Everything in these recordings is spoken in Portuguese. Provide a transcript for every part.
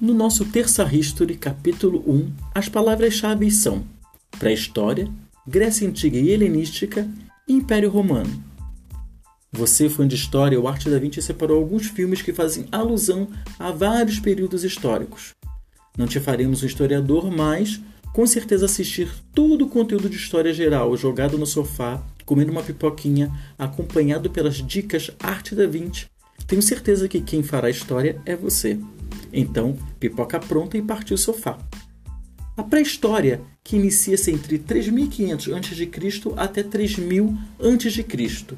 No nosso Terça History, capítulo 1, as palavras-chave são pré-história, Grécia Antiga e Helenística e Império Romano. Você, fã de história, o Arte da Vinci separou alguns filmes que fazem alusão a vários períodos históricos. Não te faremos um historiador, mas com certeza assistir todo o conteúdo de história geral jogado no sofá, comendo uma pipoquinha, acompanhado pelas dicas Arte da Vinci, tenho certeza que quem fará história é você. Então, pipoca pronta e partiu o sofá. A pré-história, que inicia-se entre 3500 a.C. até 3000 a.C.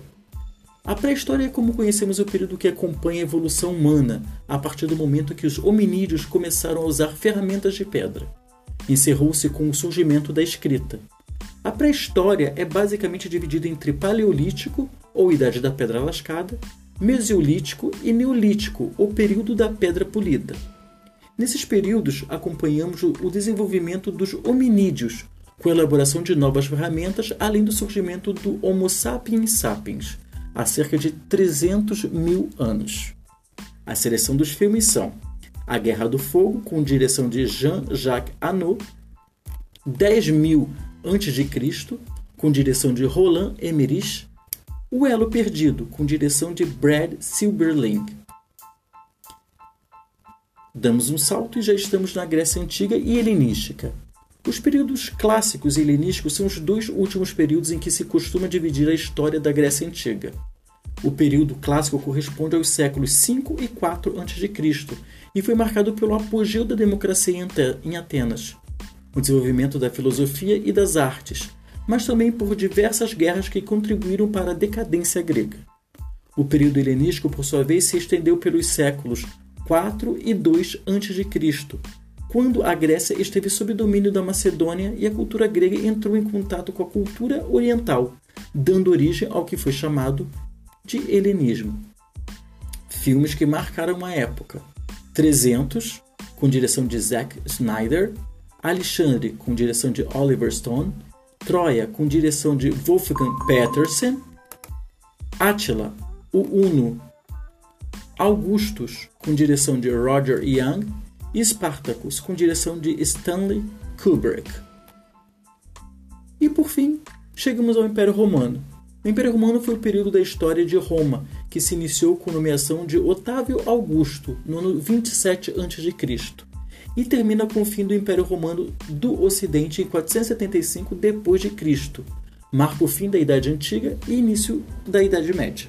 A pré-história é como conhecemos o período que acompanha a evolução humana, a partir do momento que os hominídeos começaram a usar ferramentas de pedra. Encerrou-se com o surgimento da escrita. A pré-história é basicamente dividida entre Paleolítico, ou Idade da Pedra Lascada, Mesolítico e Neolítico, ou período da pedra polida. Nesses períodos, acompanhamos o desenvolvimento dos hominídeos, com a elaboração de novas ferramentas, além do surgimento do Homo sapiens sapiens, há cerca de 300 mil anos. A seleção dos filmes são A Guerra do Fogo, com direção de Jean-Jacques Annaud, 10 mil a.C., com direção de Roland Emmerich, o Elo Perdido, com direção de Brad Silberling. Damos um salto e já estamos na Grécia Antiga e Helenística. Os períodos clássicos e helenísticos são os dois últimos períodos em que se costuma dividir a história da Grécia Antiga. O período clássico corresponde aos séculos 5 e 4 a.C. e foi marcado pelo apogeu da democracia em Atenas, o desenvolvimento da filosofia e das artes, mas também por diversas guerras que contribuíram para a decadência grega. O período helenístico, por sua vez, se estendeu pelos séculos 4 e 2 a.C., quando a Grécia esteve sob domínio da Macedônia e a cultura grega entrou em contato com a cultura oriental, dando origem ao que foi chamado de helenismo. Filmes que marcaram a época: 300, com direção de Zack Snyder, Alexandre, com direção de Oliver Stone, Troia, com direção de Wolfgang Petersen, Attila, o Uno, Augustus, com direção de Roger Young, e Spartacus, com direção de Stanley Kubrick. E por fim, chegamos ao Império Romano. O Império Romano foi o período da história de Roma, que se iniciou com a nomeação de Otávio Augusto no ano 27 a.C e termina com o fim do Império Romano do Ocidente em 475 d.C. Marca o fim da Idade Antiga e início da Idade Média.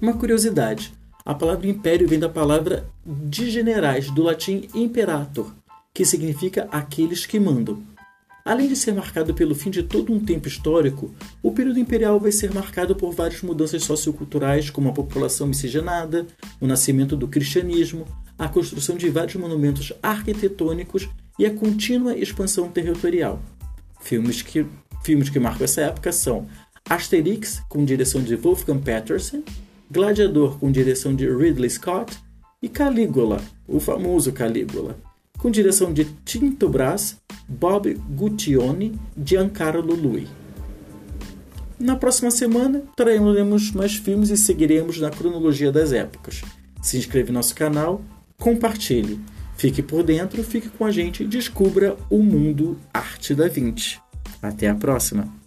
Uma curiosidade: a palavra império vem da palavra de generais, do latim imperator, que significa aqueles que mandam. Além de ser marcado pelo fim de todo um tempo histórico, o período imperial vai ser marcado por várias mudanças socioculturais, como a população miscigenada, o nascimento do cristianismo, a construção de vários monumentos arquitetônicos e a contínua expansão territorial. Filmes que, filmes que marcam essa época são Asterix, com direção de Wolfgang Petersen, Gladiador, com direção de Ridley Scott, e Calígula, o famoso Calígula, com direção de Tinto Brass, Bob Guccione e Giancarlo Lui. Na próxima semana traremos mais filmes e seguiremos na cronologia das épocas. Se inscreva no nosso canal compartilhe. Fique por dentro, fique com a gente e descubra o mundo Arte da 20. Até a próxima!